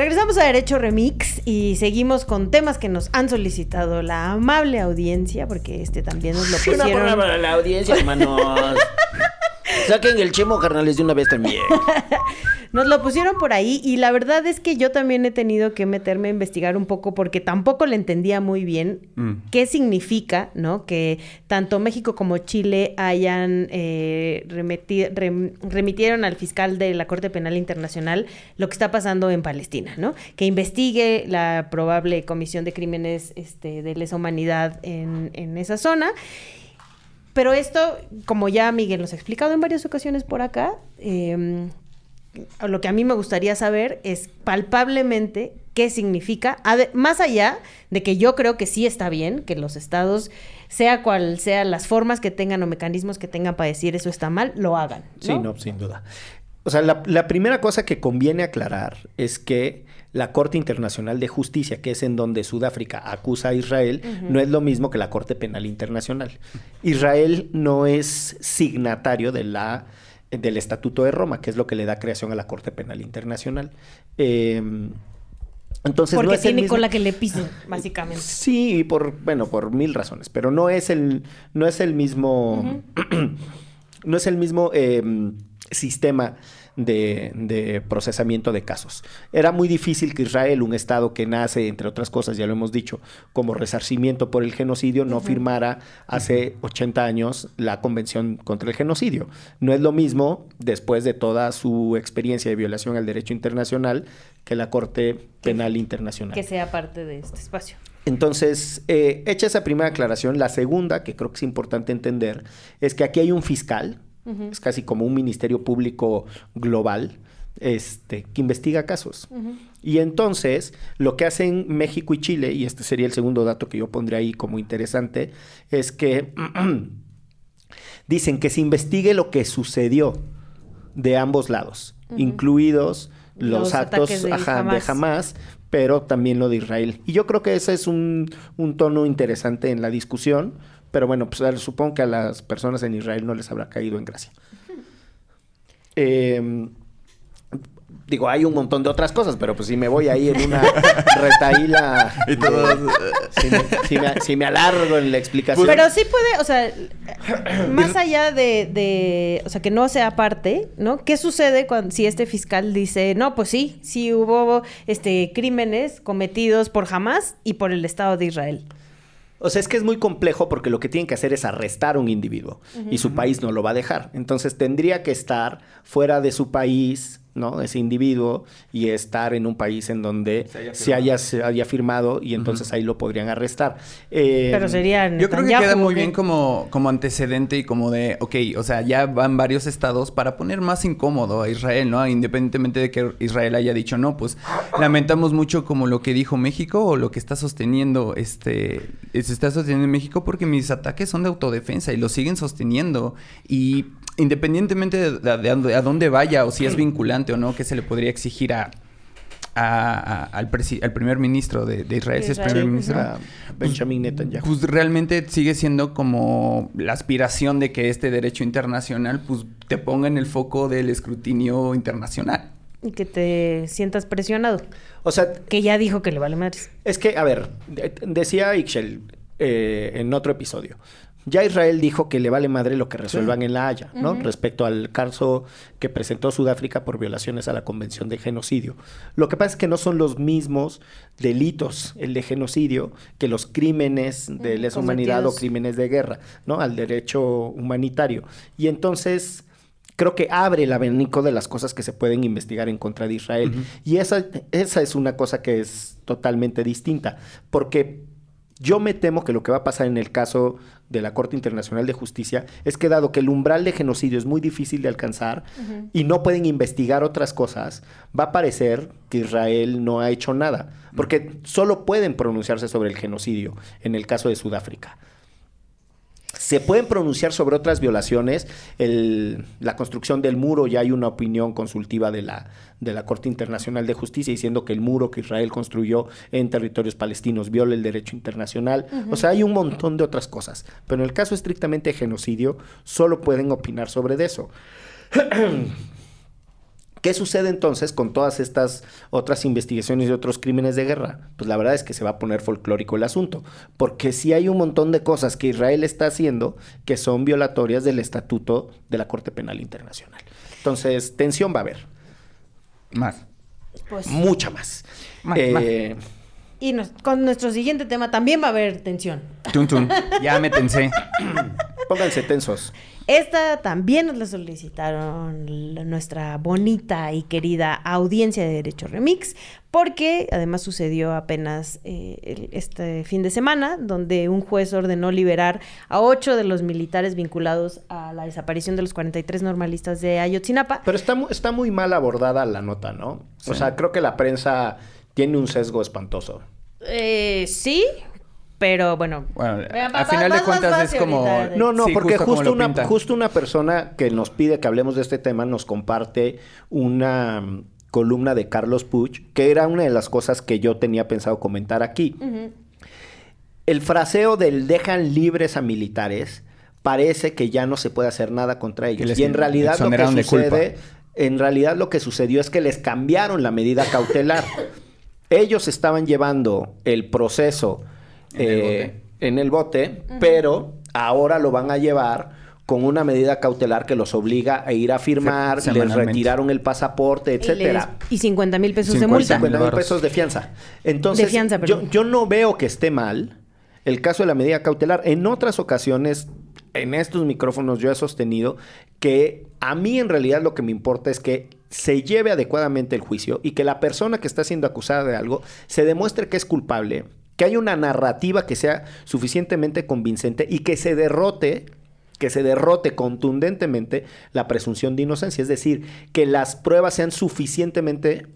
Regresamos a Derecho Remix y seguimos con temas que nos han solicitado la amable audiencia, porque este también nos lo pusieron. Una palabra para la audiencia, hermanos. Saquen el chemo, carnales, de una vez también. Nos lo pusieron por ahí y la verdad es que yo también he tenido que meterme a investigar un poco porque tampoco le entendía muy bien Mm. qué significa, ¿no? Que tanto México como Chile hayan eh, remeti- rem- remitieron al fiscal de la Corte Penal Internacional lo que está pasando en Palestina, ¿no? Que investigue la probable comisión de crímenes este, de lesa humanidad en, en esa zona. Pero esto, como ya Miguel nos ha explicado en varias ocasiones por acá, eh, lo que a mí me gustaría saber es palpablemente qué significa, más allá de que yo creo que sí está bien que los estados, sea cual sea las formas que tengan o mecanismos que tengan para decir eso está mal, lo hagan. ¿no? Sí, no, sin duda. O sea, la, la primera cosa que conviene aclarar es que la Corte Internacional de Justicia, que es en donde Sudáfrica acusa a Israel, no es lo mismo que la Corte Penal Internacional. Israel no es signatario de la, del Estatuto de Roma, que es lo que le da creación a la Corte Penal Internacional. Eh, entonces, Porque no es el tiene mismo- cola que le pisen, básicamente. Sí, por, bueno, por mil razones, pero no es el, no es el mismo, no es el mismo eh, sistema de, de procesamiento de casos. Era muy difícil que Israel, un Estado que nace, entre otras cosas, ya lo hemos dicho, como resarcimiento por el genocidio, no firmara hace 80 años la Convención contra el Genocidio. No es lo mismo, después de toda su experiencia de violación al derecho internacional, que la Corte Penal Internacional. Que sea parte de este espacio. Entonces, eh, hecha esa primera aclaración, la segunda, que creo que es importante entender, es que aquí hay un fiscal, es casi como un ministerio público global, este, que investiga casos. Y entonces, lo que hacen México y Chile, y este sería el segundo dato que yo pondría ahí como interesante, es que dicen que se investigue lo que sucedió de ambos lados, incluidos los, Los actos ajá, de Hamás. Hamas, pero también lo de Israel. Y yo creo que ese es un, un tono interesante en la discusión, pero bueno, pues supongo que a las personas en Israel no les habrá caído en gracia. Eh, digo, hay un montón de otras cosas, pero pues si me voy ahí en una retaíla... Y todos, de- si, me, si me- si me alargo en la explicación... Pero sí puede, o sea, más allá de, de, o sea, que no sea parte, ¿no? ¿Qué sucede cuando si este fiscal dice, no, pues sí, sí hubo este crímenes cometidos por Hamas y por el Estado de Israel? O sea, es que es muy complejo porque lo que tienen que hacer es arrestar a un individuo y su país no lo va a dejar. Entonces tendría que estar fuera de su país, ¿no? Ese individuo y estar en un país en donde Se haya se haya, se haya firmado y entonces ahí lo podrían arrestar. Eh, Pero sería Yo creo que queda muy bien como, como antecedente y como de, ok, o sea, ya van varios estados para poner más incómodo a Israel, ¿no? Independientemente de que Israel haya dicho, no, pues lamentamos mucho como lo que dijo México o lo que está sosteniendo, este, se está sosteniendo en México porque mis ataques son de autodefensa y lo siguen sosteniendo. Y independientemente de, de- de a dónde- vaya o si es vinculante o no, que se le podría exigir a... a- a- al, primer ministro de, de Israel, si es primer ministro. a Benjamin Netanyahu. Pues realmente sigue siendo como la aspiración de que este derecho internacional pues te ponga en el foco del escrutinio internacional. Y que te sientas presionado. o sea, Que ya dijo que le vale madres. Es que, a ver, de- decía Ixchel eh, en otro episodio. Ya Israel dijo que le vale madre lo que resuelvan en La Haya, ¿no? Respecto al caso que presentó Sudáfrica por violaciones a la Convención de Genocidio. Lo que pasa es que no son los mismos delitos, el de genocidio, que los crímenes de lesa humanidad o crímenes de guerra, ¿no? Al derecho humanitario. Y entonces creo que abre el abanico de las cosas que se pueden investigar en contra de Israel. Y esa, esa es una cosa que es totalmente distinta, porque yo me temo que lo que va a pasar en el caso de la Corte Internacional de Justicia es que dado que el umbral de genocidio es muy difícil de alcanzar y no pueden investigar otras cosas, va a parecer que Israel no ha hecho nada, porque solo pueden pronunciarse sobre el genocidio en el caso de Sudáfrica. Se pueden pronunciar sobre otras violaciones. La construcción del muro, ya hay una opinión consultiva de la, Corte Internacional de Justicia diciendo que el muro que Israel construyó en territorios palestinos viola el derecho internacional. O sea, hay un montón de otras cosas. Pero en el caso estrictamente de genocidio, solo pueden opinar sobre eso. ¿Qué sucede entonces con todas estas otras investigaciones de otros crímenes de guerra? Pues la verdad es que se va a poner folclórico el asunto, porque si hay un montón de cosas que Israel está haciendo que son violatorias del estatuto de la Corte Penal Internacional. Entonces, tensión va a haber. Más. Pues, Mucha más. Más, Eh, y nos- con nuestro siguiente tema también va a haber tensión. Tun, tun. Ya me tensé. Pónganse tensos. Esta también nos la solicitaron la- nuestra bonita y querida audiencia de Derecho Remix, porque además sucedió apenas eh, el- este fin de semana, donde un juez ordenó liberar a ocho de los militares vinculados a la desaparición de los 43 normalistas de Ayotzinapa. Pero está, mu- está muy mal abordada la nota, ¿no? O sea, creo que la prensa tiene un sesgo espantoso. Eh, sí, pero bueno. A final de cuentas es como... ahorita. No, no, Sí, porque justo una, pintan. justo una persona que nos pide que hablemos de este tema nos comparte una mm, columna de Carlos Puch, que era una de las cosas que yo tenía pensado comentar aquí. El fraseo del dejan libres a militares parece que ya no se puede hacer nada contra ellos. Y en realidad lo que sucede, en realidad lo que sucedió es que les cambiaron la medida cautelar. Ellos estaban llevando el proceso En el eh, bote. en el bote, pero ahora lo van a llevar con una medida cautelar que los obliga a ir a firmar, les retiraron el pasaporte, Y etcétera. les- Y 50 mil pesos de 50 multa. 50 mil pesos de fianza. Entonces, De fianza, yo, yo no veo que esté mal el caso de la medida cautelar. En otras ocasiones, en estos micrófonos yo he sostenido que a mí en realidad lo que me importa es que se lleve adecuadamente el juicio y que la persona que está siendo acusada de algo se demuestre que es culpable, que hay una narrativa que sea suficientemente convincente y que se derrote que se derrote contundentemente la presunción de inocencia, es decir, que las pruebas sean suficientemente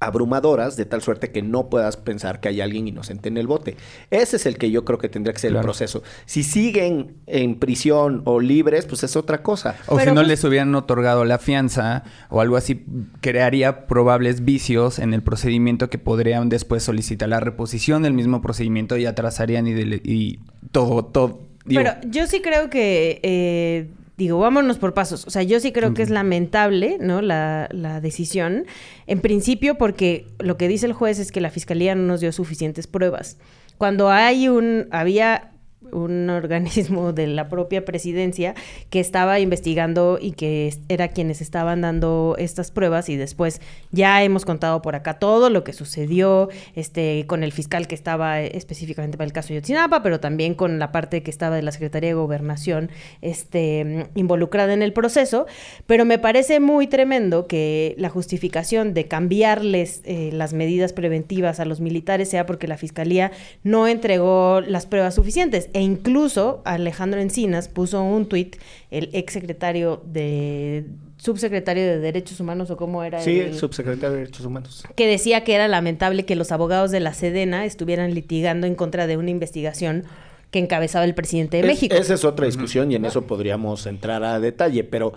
abrumadoras de tal suerte que no puedas pensar que hay alguien inocente en el bote. Ese es el que yo creo que tendría que ser el proceso. Si siguen en prisión o libres, pues es otra cosa. O Pero si no pues- les hubieran otorgado la fianza o algo así, crearía probables vicios en el procedimiento que podrían después solicitar la reposición del mismo procedimiento y atrasarían y, todo, todo. digo, Pero yo sí creo que, eh, digo, vámonos por pasos. O sea, yo sí creo que es lamentable, ¿no? La, la decisión. En principio, porque lo que dice el juez es que la fiscalía no nos dio suficientes pruebas. Cuando hay un, había un organismo de la propia presidencia que estaba investigando y que era quienes estaban dando estas pruebas y después ya hemos contado por acá todo lo que sucedió este con el fiscal que estaba eh, específicamente para el caso Yotzinapa, pero también con la parte que estaba de la Secretaría de Gobernación este involucrada en el proceso, pero me parece muy tremendo que la justificación de cambiarles eh, las medidas preventivas a los militares sea porque la fiscalía no entregó las pruebas suficientes e incluso Alejandro Encinas puso un tuit, el ex secretario de subsecretario de Derechos Humanos o cómo era Sí, el- el subsecretario de Derechos Humanos. que decía que era lamentable que los abogados de la Sedena estuvieran litigando en contra de una investigación que encabezaba el presidente de Es- México. Esa es otra discusión y en eso podríamos entrar a detalle, pero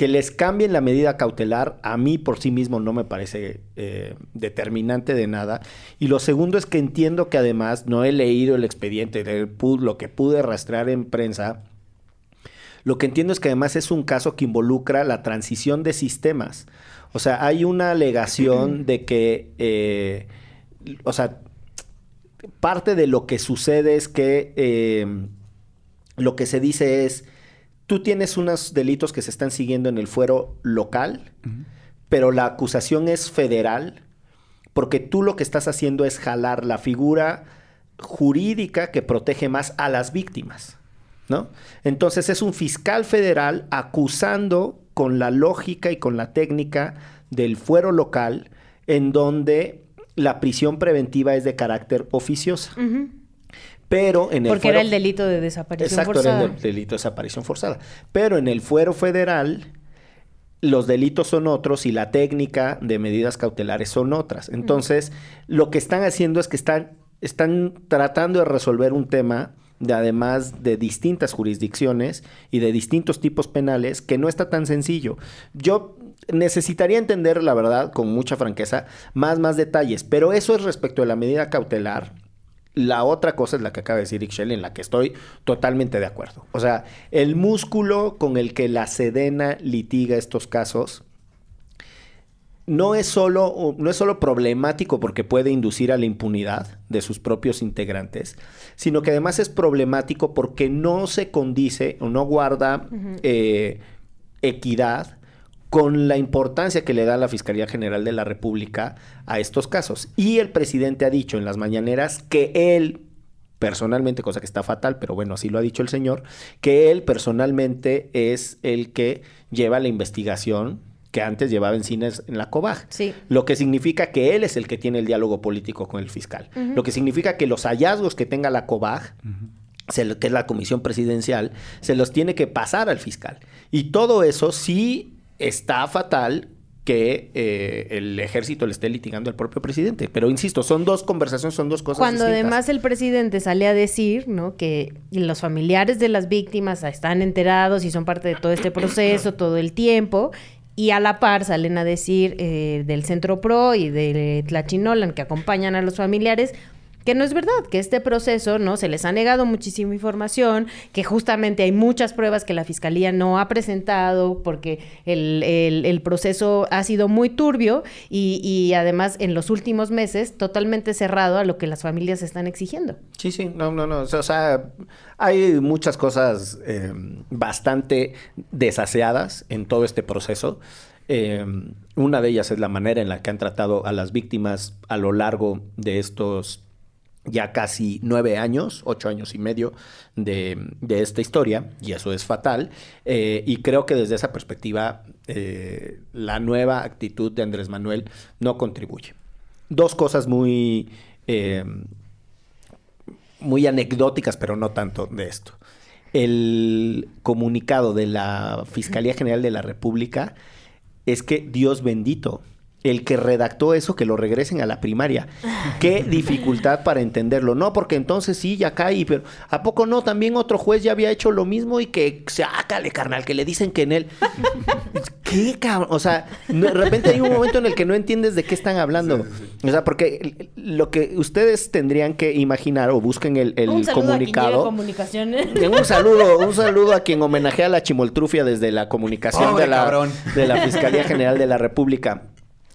que les cambien la medida cautelar a mí por sí mismo no me parece eh, determinante de nada. Y lo segundo es que entiendo que además no he leído el expediente, de lo que pude rastrear en prensa. Lo que entiendo es que además es un caso que involucra la transición de sistemas. O sea, hay una alegación de que, eh, o sea, parte de lo que sucede es que eh, lo que se dice es, tú tienes unos delitos que se están siguiendo en el fuero local, pero la acusación es federal, porque tú lo que estás haciendo es jalar la figura jurídica que protege más a las víctimas, ¿no? Entonces es un fiscal federal acusando con la lógica y con la técnica del fuero local, en donde la prisión preventiva es de carácter oficiosa. Pero en el Porque era el delito de desaparición Exacto, forzada. era el del- delito de desaparición forzada. Pero en el fuero federal, los delitos son otros y la técnica de medidas cautelares son otras. Entonces, lo que están haciendo es que están, están tratando de resolver un tema de además de distintas jurisdicciones y de distintos tipos penales que no está tan sencillo. Yo necesitaría entender, la verdad, con mucha franqueza, más, más detalles, pero eso es respecto de la medida cautelar. La otra cosa es la que acaba de decir Ixchel, en la que estoy totalmente de acuerdo. O sea, el músculo con el que la Sedena litiga estos casos no es, solo, no es solo problemático porque puede inducir a la impunidad de sus propios integrantes, sino que además es problemático porque no se condice o no guarda eh, equidad con la importancia que le da la Fiscalía General de la República a estos casos. Y el presidente ha dicho en las mañaneras que él personalmente, cosa que está fatal, pero bueno, así lo ha dicho el señor, que él personalmente es el que lleva la investigación que antes llevaba en cines en la COBAG. Sí. Lo que significa que él es el que tiene el diálogo político con el fiscal. Lo que significa que los hallazgos que tenga la COBAG, que es la comisión presidencial, se los tiene que pasar al fiscal. Y todo eso sí está fatal que eh, el ejército le esté litigando al propio presidente. Pero insisto, son dos conversaciones, son dos cosas Cuando distintas. además el presidente sale a decir, ¿no? Que los familiares de las víctimas están enterados y son parte de todo este proceso todo el tiempo. Y a la par salen a decir eh, del Centro Pro y de Tlachinolan que acompañan a los familiares que no es verdad, que este proceso, ¿no? Se les ha negado muchísima información, que justamente hay muchas pruebas que la fiscalía no ha presentado porque el, el- proceso ha sido muy turbio y, y además en los últimos meses totalmente cerrado a lo que las familias están exigiendo. Sí, sí, no, no, no. O sea, o sea, hay muchas cosas eh, bastante desaseadas en todo este proceso. Eh, una de ellas es la manera en la que han tratado a las víctimas a lo largo de estos ya casi nueve años, ocho años y medio de, de esta historia, y eso es fatal. Eh, y creo que desde esa perspectiva, eh, la nueva actitud de Andrés Manuel no contribuye. Dos cosas muy, eh, muy anecdóticas, pero no tanto de esto. El comunicado de la Fiscalía General de la República es que Dios bendito, el que redactó eso, que lo regresen a la primaria. Qué dificultad para entenderlo. No, porque entonces sí, ya cae, pero ¿a poco no? También otro juez ya había hecho lo mismo y que se hágale, carnal, que le dicen que en él. ¿Qué cabrón? O sea, no- de repente hay un momento en el que no entiendes de qué están hablando. O sea, porque lo que ustedes tendrían que imaginar o busquen el, el Un saludo a quien lleve comunicado. comunicaciones. Un saludo, un saludo a quien homenajea a la chimoltrufia desde la comunicación Pobre de la, cabrón. de la Fiscalía General de la República.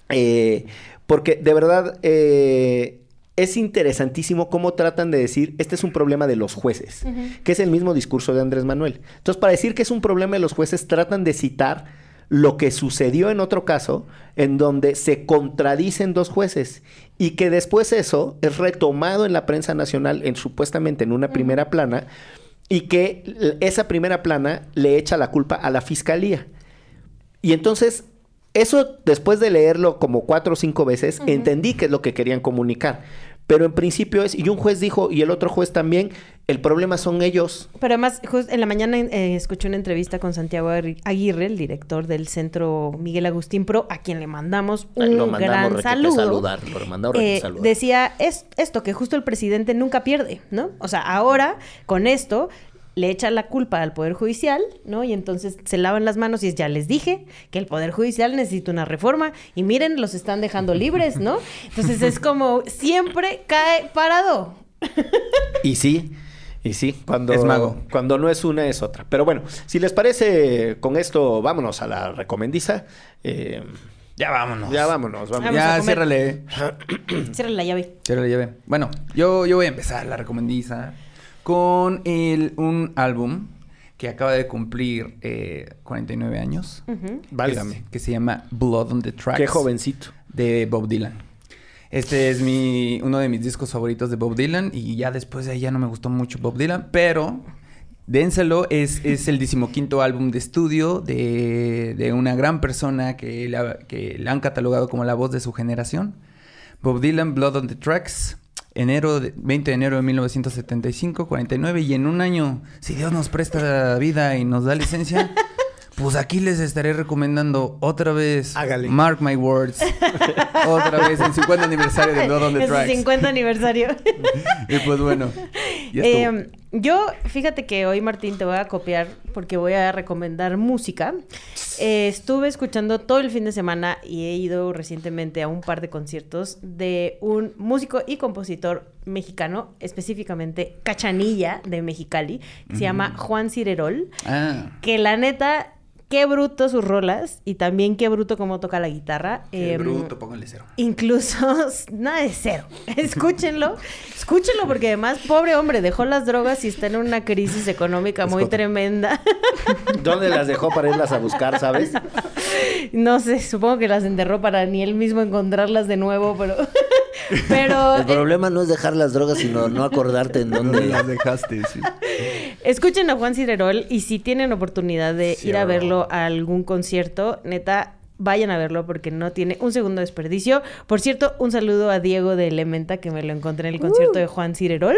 Eh, porque de verdad eh, es interesantísimo cómo tratan de decir, este es un problema de los jueces, que es el mismo discurso de Andrés Manuel. Entonces, para decir que es un problema de los jueces, tratan de citar lo que sucedió en otro caso, en donde se contradicen dos jueces y que después eso es retomado en la prensa nacional, en, supuestamente en una primera plana, y que esa primera plana le echa la culpa a la fiscalía. Y entonces, eso después de leerlo como cuatro o cinco veces, entendí que es lo que querían comunicar. Pero en principio es, y un juez dijo, y el otro juez también, el problema son ellos. Pero además, justo en la mañana eh, escuché una entrevista con Santiago Aguirre, el director del Centro Miguel Agustín Pro, a quien le mandamos un Lo mandamos gran saludo. saludar, lo mandamos Eh, saludar. decía es, esto, que justo el presidente nunca pierde, ¿no? O sea, ahora, con esto, le echa la culpa al Poder Judicial, ¿no? Y entonces se lavan las manos y es, ya les dije que el Poder Judicial necesita una reforma y miren, los están dejando libres, ¿no? Entonces es como siempre cae parado. Y sí, y sí, cuando, Es mago. cuando no es una es otra. Pero bueno, si les parece, con esto vámonos a la recomendiza. Eh, Ya vámonos. ya vámonos, vámonos. Ya, ciérrale. Cierra la llave. Ciérrale, llave. Bueno, yo, yo voy a empezar la recomendiza con el, un álbum que acaba de cumplir eh, 49 años. Ujú. Válgame. Que, que se llama Blood on the Tracks. Qué jovencito. de Bob Dylan. Este es mi, uno de mis discos favoritos de Bob Dylan y ya después de ahí ya no me gustó mucho Bob Dylan, pero dénselo, es, es el decimoquinto álbum de estudio de, de una gran persona que la, que la han catalogado como la voz de su generación. Bob Dylan, Blood on the Tracks, enero de- 20 de enero de 1975, 49 y en un año, si Dios nos presta vida y nos da licencia, pues aquí les estaré recomendando otra vez Hágale. Mark My Words. Otra vez el 50 aniversario de Blood on the Es su Tracks. 50 aniversario. Y pues bueno, ya estuvo. Eh, yo, fíjate que hoy, Martín, te voy a copiar porque voy a recomendar música. Eh, estuve escuchando todo el fin de semana y he ido recientemente a un par de conciertos de un músico y compositor mexicano, específicamente Cachanilla de Mexicali, que se llama Juan Cirerol Ah, que la neta, qué bruto sus rolas y también qué bruto cómo toca la guitarra. Qué Em, bruto, póngale cero. Incluso, nada de cero. Escúchenlo, escúchenlo porque además, pobre hombre, dejó las drogas y está en una crisis económica muy Escoto. tremenda. ¿Dónde las dejó para irlas a buscar, sabes? No sé, supongo que las enterró para ni él mismo encontrarlas de nuevo, pero... pero El problema no es dejar las drogas, sino no acordarte en ¿Dónde las dejaste? Sí. Escuchen a Juan Cirerol y si tienen oportunidad de ir a verlo a algún concierto, neta, vayan a verlo porque no tiene un segundo de desperdicio. Por cierto, un saludo a Diego de Elementa que me lo encontré en el concierto de Juan Cirerol.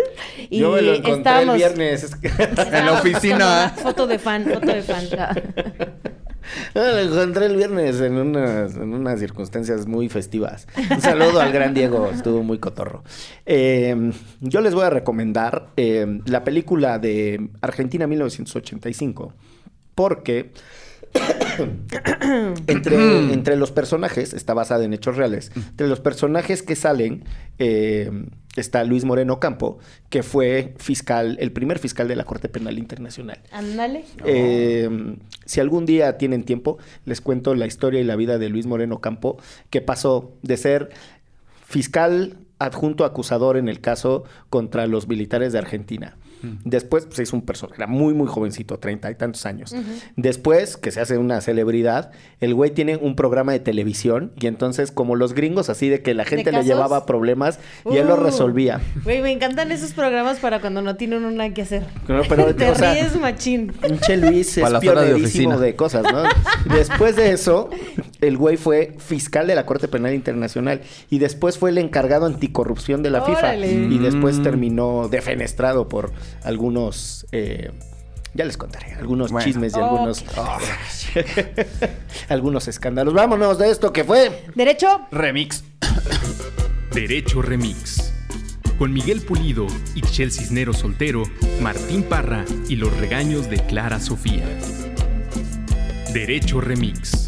Y Yo me lo encontré estábamos- el viernes. En la oficina. Foto de fan, foto de fan. Lo encontré el viernes en unas, en unas circunstancias muy festivas. Un saludo al gran Diego, estuvo muy cotorro. Eh, yo les voy a recomendar eh, la película de Argentina 1985, porque entre, entre los personajes, está basada en hechos reales, entre los personajes que salen eh, está Luis Moreno Campo, que fue fiscal, el primer fiscal de la Corte Penal Internacional. Ándale. Eh, si algún día tienen tiempo, les cuento la historia y la vida de Luis Moreno Campo, que pasó de ser fiscal adjunto acusador en el caso contra los militares de Argentina. Después pues, se hizo un personaje, era muy, muy jovencito, treinta y tantos años. Después, que se hace una celebridad, el güey tiene un programa de televisión y entonces, como los gringos, así de que la gente le llevaba problemas y él los Uh. resolvía. Güey, me encantan esos programas para cuando no tiene uno nada que hacer. No, pero, Te o sea, ríes machín. Pinche Luis es de pionerísimo oficina. de, cosas, ¿no? Después de eso, el güey fue fiscal de la Corte Penal Internacional y después fue el encargado anticorrupción de la Órale. FIFA y después Mm. terminó defenestrado por algunos, eh, ya les contaré, algunos Bueno. chismes y algunos, algunos escándalos. Vámonos de esto que fue. Derecho. Remix. Derecho Remix. Con Miguel Pulido, Ixchel Cisneros Soltero, Martín Parra y los regaños de Clara Sofía. Derecho Remix.